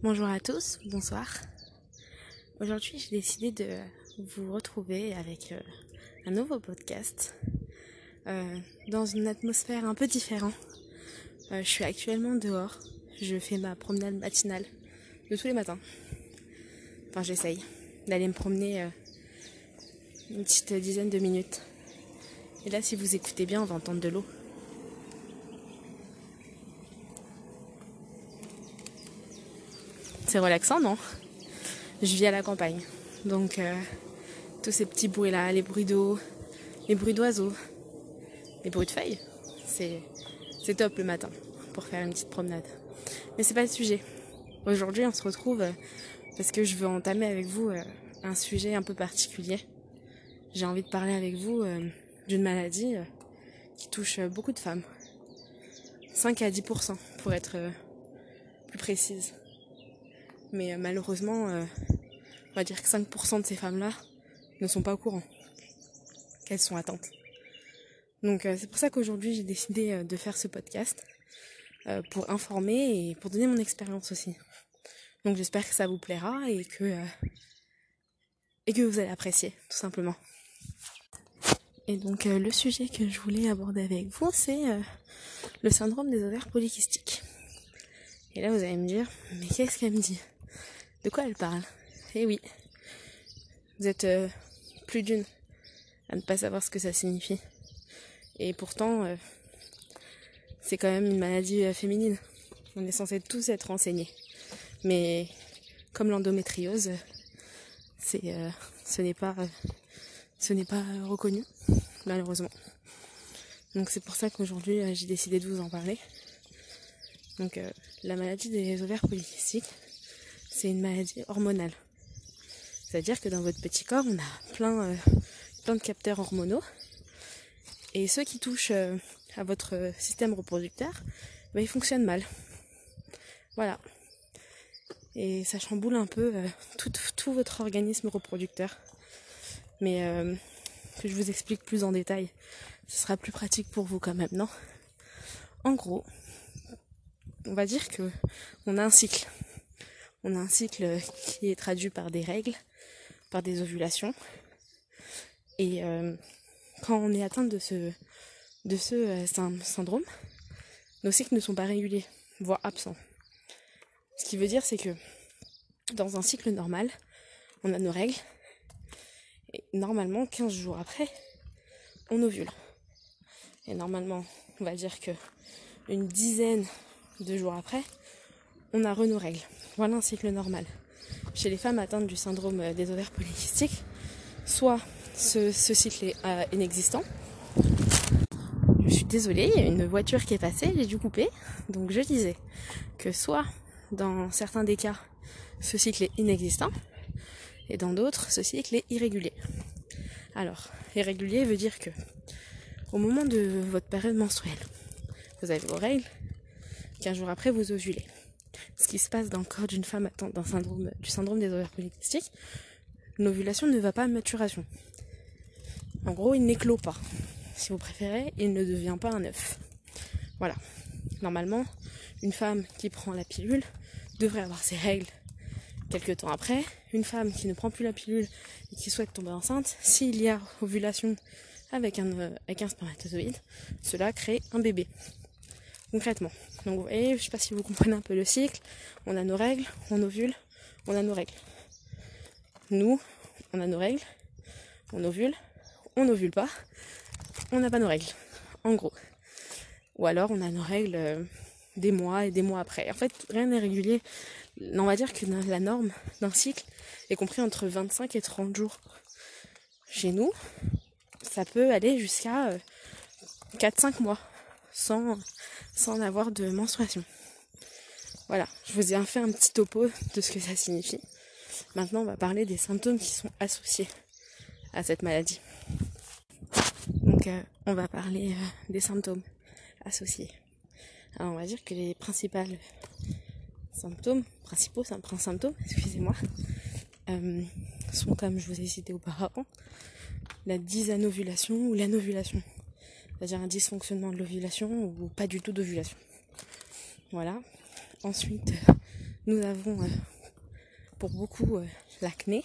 Bonjour à tous, bonsoir. Aujourd'hui, j'ai décidé de vous retrouver avec euh, un nouveau podcast euh, dans une atmosphère un peu différente. Euh, je suis actuellement dehors. Je fais ma promenade matinale de tous les matins. Enfin, j'essaye d'aller me promener une petite dizaine de minutes. Et là, si vous écoutez bien, on va entendre de l'eau. C'est relaxant, non? Je vis à la campagne. Donc, euh, tous ces petits bruits-là, les bruits d'eau, les bruits d'oiseaux, les bruits de feuilles, c'est, c'est top le matin pour faire une petite promenade. Mais c'est pas le sujet. Aujourd'hui, on se retrouve euh, parce que je veux entamer avec vous euh, un sujet un peu particulier. J'ai envie de parler avec vous d'une maladie qui touche beaucoup de femmes. 5 à 10% pour être plus précise. Mais euh, malheureusement, euh, on va dire que 5% de ces femmes-là ne sont pas au courant qu'elles sont atteintes. Donc euh, c'est pour ça qu'aujourd'hui j'ai décidé de faire ce podcast pour informer et pour donner mon expérience aussi. Donc j'espère que ça vous plaira et que et que vous allez apprécier tout simplement. Et donc le sujet que je voulais aborder avec vous c'est le syndrome des ovaires polykystiques. Et là vous allez me dire mais qu'est-ce qu'elle me dit? De quoi elle parle? Eh oui, vous êtes euh, plus d'une à ne pas savoir ce que ça signifie. Et pourtant, euh, c'est quand même une maladie euh, féminine. On est censé tous être renseignés. Mais comme l'endométriose, ce n'est pas, ce pas reconnu, malheureusement. Donc c'est pour ça qu'aujourd'hui j'ai décidé de vous en parler. Donc la maladie des ovaires polycystiques, c'est une maladie hormonale. C'est-à-dire que dans votre petit corps, on a plein, euh, plein de capteurs hormonaux. Et ceux qui touchent euh, à votre système reproducteur, ben, ils fonctionnent mal. Voilà. Et ça chamboule un peu euh, tout, tout, votre organisme reproducteur. Mais que je vous explique plus en détail, ce sera plus pratique pour vous quand même, non? En gros, on va dire que on a un cycle on a un cycle qui est traduit par des règles, par des ovulations. Et euh, quand on est atteint de ce, euh, syndrome, nos cycles ne sont pas réguliers, voire absents. Ce qui veut dire c'est que dans un cycle normal, on a nos règles. Et normalement, 15 jours après, on ovule. Et normalement, on va dire que une dizaine de jours après, on a nos règles. Voilà un cycle normal. Chez les femmes atteintes du syndrome des ovaires polykystiques, soit ce, cycle est euh, inexistant. Je suis désolée, il y a une voiture qui est passée, j'ai dû couper. Donc je disais que soit dans certains des cas, ce cycle est inexistant, et dans d'autres, ce cycle est irrégulier. Alors, irrégulier veut dire que au moment de votre période menstruelle, vous avez vos règles, 15 jours après, vous ovulez ce qui se passe dans le corps d'une femme atteinte d'un syndrome, du syndrome des ovaires polykystiques, l'ovulation ne va pas à maturation. En gros, il n'éclot pas. Si vous préférez, il ne devient pas un œuf. Voilà. Normalement, une femme qui prend la pilule devrait avoir ses règles quelques temps après. Une femme qui ne prend plus la pilule et qui souhaite tomber enceinte, s'il y a ovulation avec un, avec un spermatozoïde, cela crée un bébé concrètement. Donc vous voyez, je sais pas si vous comprenez un peu le cycle. On a nos règles, on ovule, on a nos règles. Nous, on a nos règles, on ovule, on ovule pas, on n'a pas nos règles. En gros. Ou alors on a nos règles euh, des mois et des mois après. En fait, rien n'est régulier. On va dire que la norme d'un cycle est compris entre 25 et 30 jours. Chez nous, ça peut aller jusqu'à 4-5 euh, mois sans, sans avoir de menstruation. Voilà, je vous ai fait un petit topo de ce que ça signifie. Maintenant, on va parler des symptômes qui sont associés à cette maladie. Donc, euh, on va parler euh, des symptômes associés. Alors, on va dire que les principaux symptômes, principaux symptômes, excusez-moi, euh, sont comme je vous ai cité auparavant, la dysanovulation ou l'anovulation c'est-à-dire un dysfonctionnement de l'ovulation ou pas du tout d'ovulation. Voilà. Ensuite, nous avons pour beaucoup l'acné,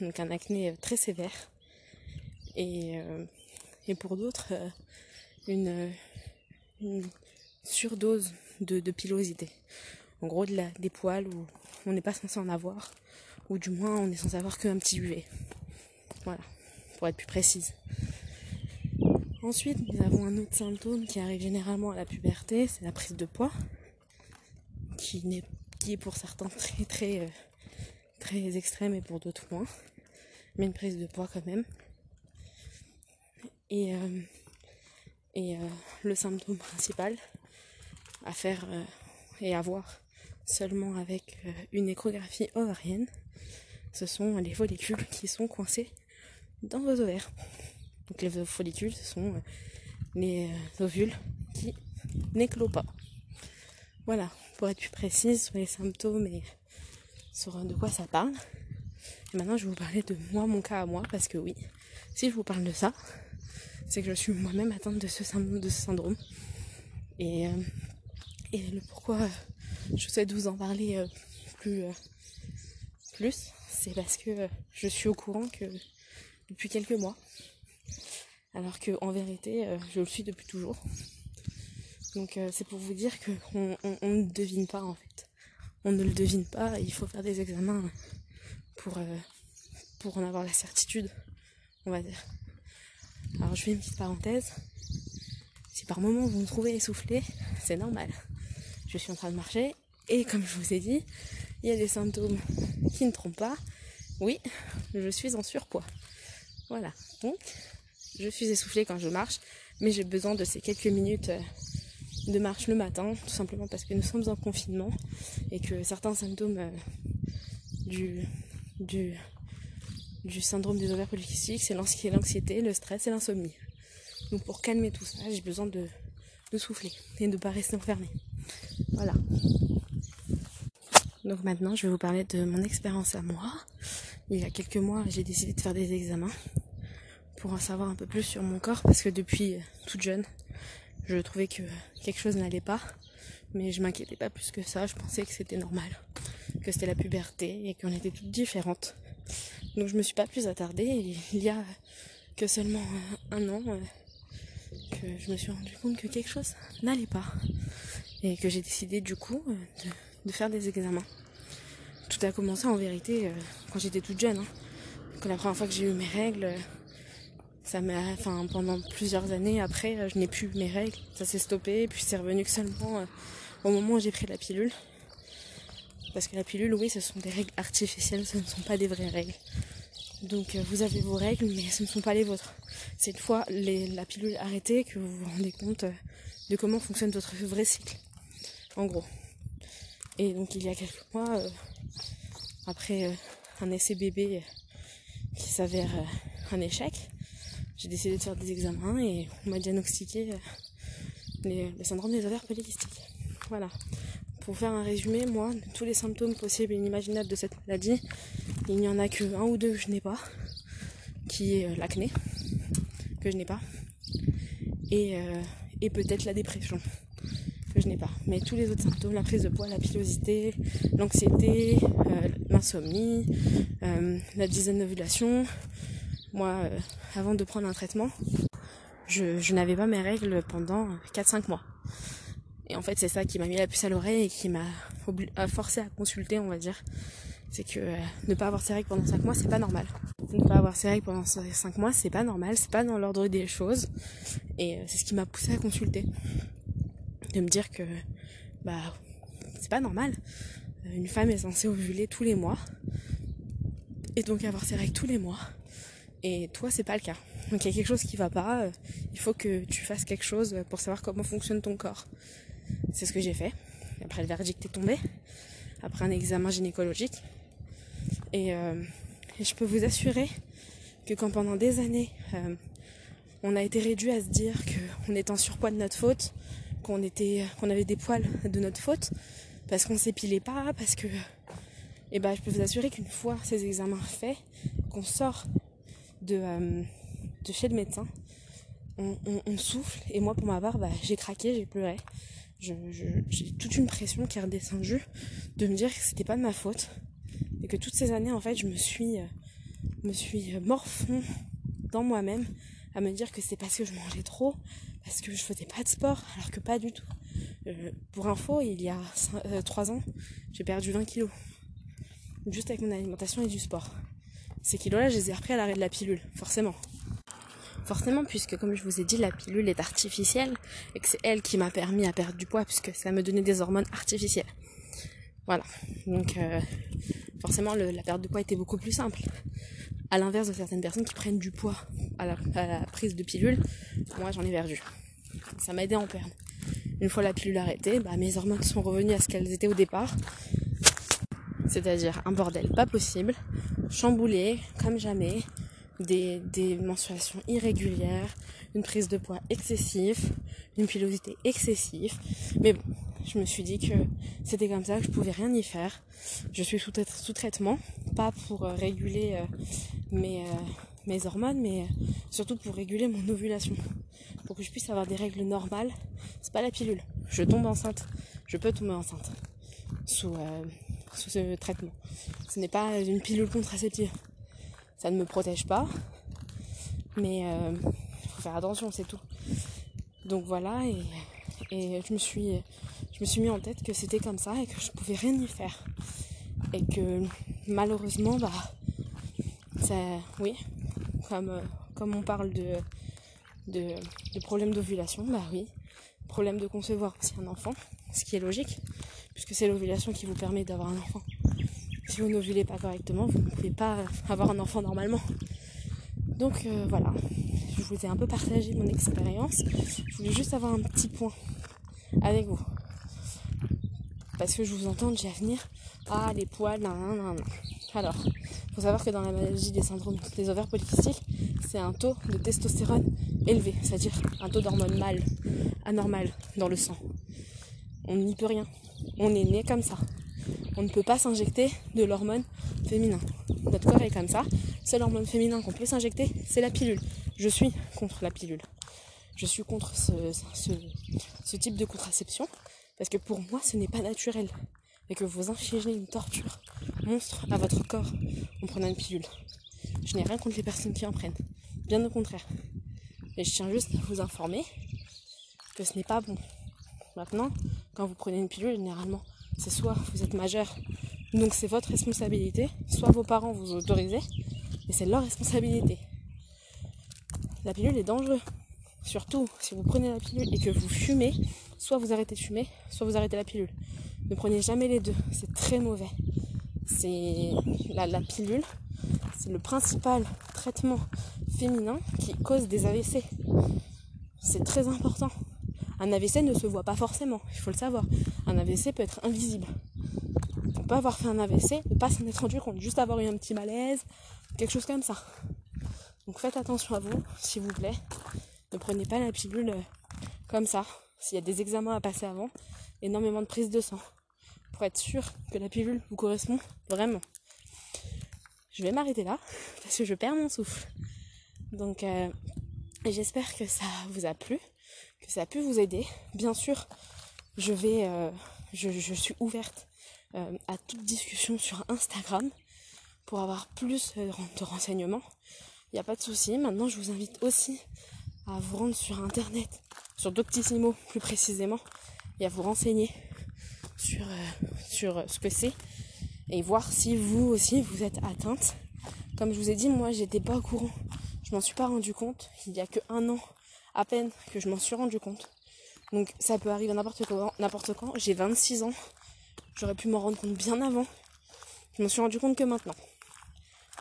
donc un acné très sévère, et, pour d'autres une, surdose de, pilosité. En gros, de des poils où on n'est pas censé en avoir, ou du moins on est censé avoir qu'un petit UV. Voilà, pour être plus précise. Ensuite, nous avons un autre symptôme qui arrive généralement à la puberté, c'est la prise de poids, qui, est pour certains euh, très extrême et pour d'autres moins, mais une prise de poids quand même. Et, euh, euh, le symptôme principal à faire et à voir seulement avec une échographie ovarienne, ce sont les follicules qui sont coincés dans vos ovaires. Donc les follicules, ce sont euh, les euh, ovules qui n'éclosent pas. Voilà, pour être plus précise sur les symptômes et sur de quoi ça parle. Et maintenant, je vais vous parler de moi, mon cas à moi, parce que oui, si je vous parle de ça, c'est que je suis moi-même atteinte de ce syndrome. Euh, et le pourquoi je souhaite vous en parler plus, plus c'est parce que je suis au courant que depuis quelques mois, alors que en vérité, euh, je le suis depuis toujours. Donc euh, c'est pour vous dire qu'on on, ne devine pas en fait. On ne le devine pas, il faut faire des examens pour, euh, en avoir la certitude, on va dire. Alors je fais une petite parenthèse. Si par moment vous me trouvez essoufflé, c'est normal. Je suis en train de marcher et comme je vous ai dit, il y a des symptômes qui ne trompent pas. Oui, je suis en surpoids. Voilà. Donc, je suis essoufflée quand je marche, mais j'ai besoin de ces quelques minutes euh, de marche le matin, tout simplement parce que nous sommes en confinement et que certains symptômes euh, du, du, syndrome des ovaires polykystiques, c'est l'anxiété, le stress et l'insomnie. Donc pour calmer tout ça, j'ai besoin de, de souffler et de ne pas rester enfermée. Voilà. Donc maintenant, je vais vous parler de mon expérience à moi. Il y a quelques mois, j'ai décidé de faire des examens pour en savoir un peu plus sur mon corps parce que depuis toute jeune, je trouvais que quelque chose n'allait pas, mais je m'inquiétais pas plus que ça, je pensais que c'était normal, que c'était la puberté et qu'on était toutes différentes. Donc je me suis pas plus attardée et il y a que seulement un an euh, que je me suis rendu compte que quelque chose n'allait pas et que j'ai décidé du coup euh, de, faire des examens. Tout a commencé en vérité euh, quand j'étais toute jeune. Hein. Quand la première fois que j'ai eu mes règles, ça m'a, enfin, pendant plusieurs années après, euh, je n'ai plus mes règles. Ça s'est stoppé, puis c'est revenu que seulement euh, au moment où j'ai pris la pilule. Parce que la pilule, oui, ce sont des règles artificielles, ce ne sont pas des vraies règles. Donc euh, vous avez vos règles, mais ce ne sont pas les vôtres. C'est une fois les, la pilule arrêtée que vous vous rendez compte de comment fonctionne votre vrai cycle. En gros. Et donc il y a quelques mois, après un essai bébé qui s'avère un échec, j'ai décidé de faire des examens et on m'a diagnostiqué euh, le syndrome des ovaires polykystiques. Voilà. Pour faire un résumé, moi, de tous les symptômes possibles et inimaginables de cette maladie, il n'y en a que un ou deux que je n'ai pas, qui est euh, l'acné, que je n'ai pas, et, euh, et peut-être la dépression, que je n'ai pas. Mais tous les autres symptômes, la prise de poids, la pilosité, l'anxiété, l'insomnie, la dizaine d'ovulation, moi, euh, avant de prendre un traitement, je, n'avais pas mes règles pendant 4-5 mois. Et en fait, c'est ça qui m'a mis la puce à l'oreille et qui m'a forcé à consulter, on va dire. C'est que euh, ne pas avoir ses règles pendant 5 mois, c'est pas normal. Ne pas avoir ses règles pendant 5 mois, c'est pas normal, c'est pas dans l'ordre des choses. Et euh, c'est ce qui m'a poussé à consulter. De me dire que, bah, c'est pas normal. Une femme est censée ovuler tous les mois. Et donc avoir ses règles tous les mois. Et toi, c'est pas le cas. Donc il y a quelque chose qui va pas. Euh, il faut que tu fasses quelque chose pour savoir comment fonctionne ton corps. C'est ce que j'ai fait. Après le verdict est tombé. Après un examen gynécologique. Et, euh, je peux vous assurer que quand pendant des années, euh, on a été réduit à se dire qu'on était en surpoids de notre faute, qu'on était, qu'on avait des poils de notre faute, parce qu'on s'épilait pas, parce que, et eh ben, je peux vous assurer qu'une fois ces examens faits, qu'on sort de, euh, de chez le médecin. On, souffle et moi pour ma part bah, j'ai craqué, j'ai pleuré. j'ai toute une pression qui est redescendue de me dire que c'était pas de ma faute et que toutes ces années en fait je me suis euh, me suis morfond dans moi-même à me dire que c'est parce que je mangeais trop parce que je faisais pas de sport alors que pas du tout euh, pour info il y a 3 euh, ans j'ai perdu 20 kilos juste avec mon alimentation et du sport ces kilos là je les ai repris à l'arrêt de la pilule forcément Forcément, puisque comme je vous ai dit, la pilule est artificielle et que c'est elle qui m'a permis à perdre du poids puisque ça me donnait des hormones artificielles. Voilà. Donc euh, forcément, la perte de poids était beaucoup plus simple. À l'inverse de certaines personnes qui prennent du poids à la, prise de pilule, moi j'en ai perdu. Ça m'a aidé à en perdre. Une fois la pilule arrêtée, bah, mes hormones sont revenues à ce qu'elles étaient au départ. C'est-à-dire un bordel pas possible, chamboulé comme jamais, des, menstruations irrégulières, une prise de poids excessive, une pilosité excessive. Mais bon, je me suis dit que c'était comme ça, que je pouvais rien y faire. Je suis sous, sous traitement, pas pour euh, réguler euh, mes, euh, mes hormones, mais surtout pour réguler mon ovulation. Pour que je puisse avoir des règles normales. C'est pas la pilule. Je tombe enceinte. Je peux tomber enceinte sous, sous ce traitement. Ce n'est pas une pilule contraceptive ça ne me protège pas. Mais il euh, faut faire attention, c'est tout. Donc voilà, et, je, me suis, mis en tête que c'était comme ça et que je pouvais rien y faire. Et que malheureusement, bah, ça, oui, comme, comme on parle de, de, de problème d'ovulation, bah oui, problème de concevoir aussi un enfant, ce qui est logique, puisque c'est l'ovulation qui vous permet d'avoir un enfant si vous n'ovulez pas correctement, vous ne pouvez pas avoir un enfant normalement. Donc euh, voilà, je vous ai un peu partagé mon expérience. Je voulais juste avoir un petit point avec vous. Parce que je vous entends déjà venir. Ah, les poils, nan, nan, nan. Alors, il faut savoir que dans la maladie des syndromes des ovaires polykystiques, c'est un taux de testostérone élevé, c'est-à-dire un taux d'hormone mâle, anormal dans le sang. On n'y peut rien. On est né comme ça on ne peut pas s'injecter de l'hormone féminin. Notre corps est comme ça. Seule hormone féminin qu'on peut s'injecter, c'est la pilule. Je suis contre la pilule. Je suis contre ce, type de contraception parce que pour moi, ce n'est pas naturel et que vous infligez une torture monstre à votre corps en prenant une pilule. Je n'ai rien contre les personnes qui en prennent, bien au contraire. Et je tiens juste à vous informer que ce n'est pas bon. Maintenant, quand vous prenez une pilule, généralement, c'est soit vous êtes majeur, donc c'est votre responsabilité, soit vos parents vous autorisez, et c'est leur responsabilité. La pilule est dangereuse. Surtout si vous prenez la pilule et que vous fumez, soit vous arrêtez de fumer, soit vous arrêtez la pilule. Ne prenez jamais les deux, c'est très mauvais. C'est la, la pilule, c'est le principal traitement féminin qui cause des AVC. C'est très important. Un AVC ne se voit pas forcément, il faut le savoir. Un AVC peut être invisible. On peut avoir fait un AVC, ne pas s'en être rendu compte, juste avoir eu un petit malaise, quelque chose comme ça. Donc faites attention à vous, s'il vous plaît. Ne prenez pas la pilule euh, comme ça. S'il y a des examens à passer avant, énormément de prise de sang. Pour être sûr que la pilule vous correspond vraiment. Je vais m'arrêter là, parce que je perds mon souffle. Donc euh, j'espère que ça vous a plu que ça a pu vous aider. Bien sûr, je vais, euh, je, suis ouverte euh, à toute discussion sur Instagram pour avoir plus euh, de renseignements. Il n'y a pas de souci. Maintenant, je vous invite aussi à vous rendre sur Internet, sur Doctissimo plus précisément, et à vous renseigner sur, sur ce que c'est et voir si vous aussi vous êtes atteinte. Comme je vous ai dit, moi j'étais pas au courant. Je m'en suis pas rendu compte. Il y a que un an à peine que je m'en suis rendu compte. Donc ça peut arriver n'importe quand, n'importe quand. J'ai 26 ans. J'aurais pu m'en rendre compte bien avant. Je m'en suis rendu compte que maintenant.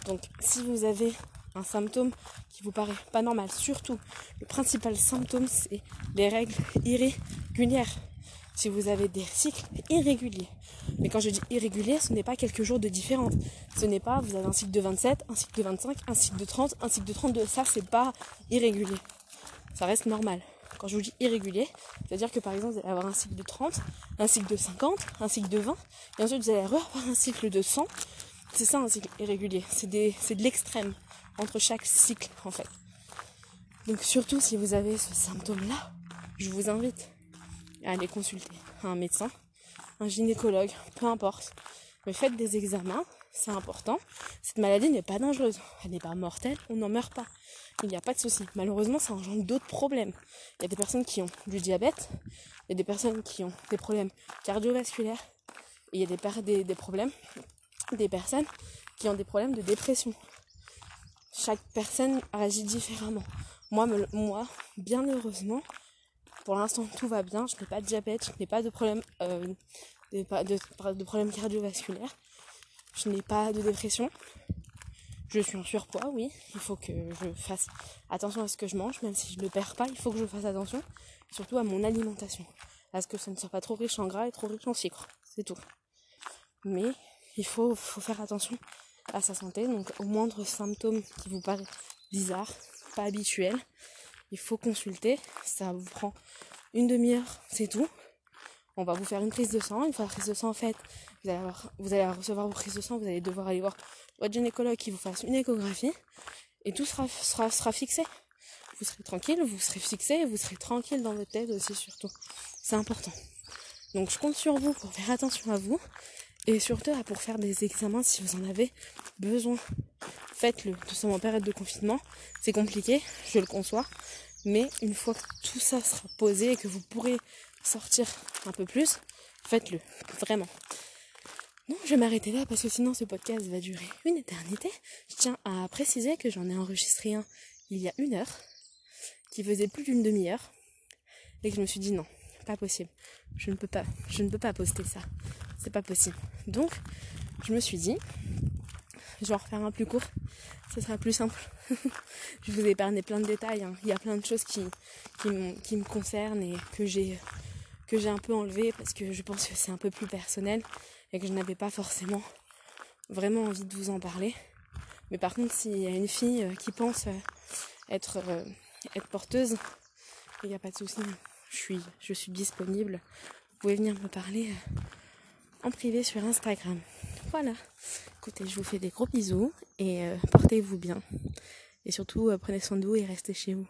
Donc si vous avez un symptôme qui vous paraît pas normal, surtout le principal symptôme c'est les règles irrégulières. Si vous avez des cycles irréguliers. Mais quand je dis irrégulier, ce n'est pas quelques jours de différence. Ce n'est pas vous avez un cycle de 27, un cycle de 25, un cycle de 30, un cycle de 32. Ça, c'est pas irrégulier ça reste normal. Quand je vous dis irrégulier, c'est-à-dire que par exemple, vous allez avoir un cycle de 30, un cycle de 50, un cycle de 20, et ensuite vous allez avoir un cycle de 100. C'est ça un cycle irrégulier. C'est de l'extrême entre chaque cycle en fait. Donc surtout si vous avez ce symptôme-là, je vous invite allez consulter un médecin, un gynécologue, peu importe. Mais faites des examens, c'est important. Cette maladie n'est pas dangereuse, elle n'est pas mortelle, on n'en meurt pas. Il n'y a pas de souci. Malheureusement, ça engendre d'autres problèmes. Il y a des personnes qui ont du diabète, il y a des personnes qui ont des problèmes cardiovasculaires, il y a des, problèmes, des personnes qui ont des problèmes de dépression. Chaque personne agit différemment. Moi bien heureusement, pour l'instant tout va bien. Je n'ai pas de diabète, je n'ai pas de problème, euh, de, cardiovasculaire. Je n'ai pas de dépression. Je suis en surpoids, oui. Il faut que je fasse attention à ce que je mange, même si je ne perds pas, il faut que je fasse attention, surtout à mon alimentation. À ce que ça ne soit pas trop riche en gras et trop riche en sucre. C'est tout. Mais il faut, faut faire attention à sa santé. Donc au moindre symptôme qui vous paraît bizarre, pas habituel, il faut consulter. Ça vous prend une demi-heure, c'est tout. On va vous faire une prise de sang. Une fois la prise de sang faite, vous allez, vous allez recevoir vos prises de sang. Vous allez devoir aller voir votre gynécologue qui vous fasse une échographie. Et tout sera, sera, sera fixé. Vous serez tranquille, vous serez fixé, vous serez tranquille dans votre tête aussi surtout. C'est important. Donc je compte sur vous pour faire attention à vous. Et surtout pour faire des examens si vous en avez besoin. Faites-le. Tout simplement en période de confinement. C'est compliqué, je le conçois. Mais une fois que tout ça sera posé et que vous pourrez sortir un peu plus, faites-le. Vraiment. Non, je vais m'arrêter là parce que sinon ce podcast va durer une éternité. Je tiens à préciser que j'en ai enregistré un il y a une heure, qui faisait plus d'une demi-heure, et que je me suis dit non, pas possible. Je ne peux pas, je ne peux pas poster ça c'est pas possible. Donc, je me suis dit, je vais en refaire un plus court, ce sera plus simple. je vous ai épargné plein de détails, hein. il y a plein de choses qui, me concernent et que j'ai un peu enlevé parce que je pense que c'est un peu plus personnel et que je n'avais pas forcément vraiment envie de vous en parler. Mais par contre, s'il y a une fille euh, qui pense euh, être, euh, être porteuse, il n'y a pas de souci. Je suis, je suis disponible. Vous pouvez venir me parler en privé sur Instagram. Voilà. Écoutez, je vous fais des gros bisous et euh, portez-vous bien. Et surtout, euh, prenez soin de vous et restez chez vous.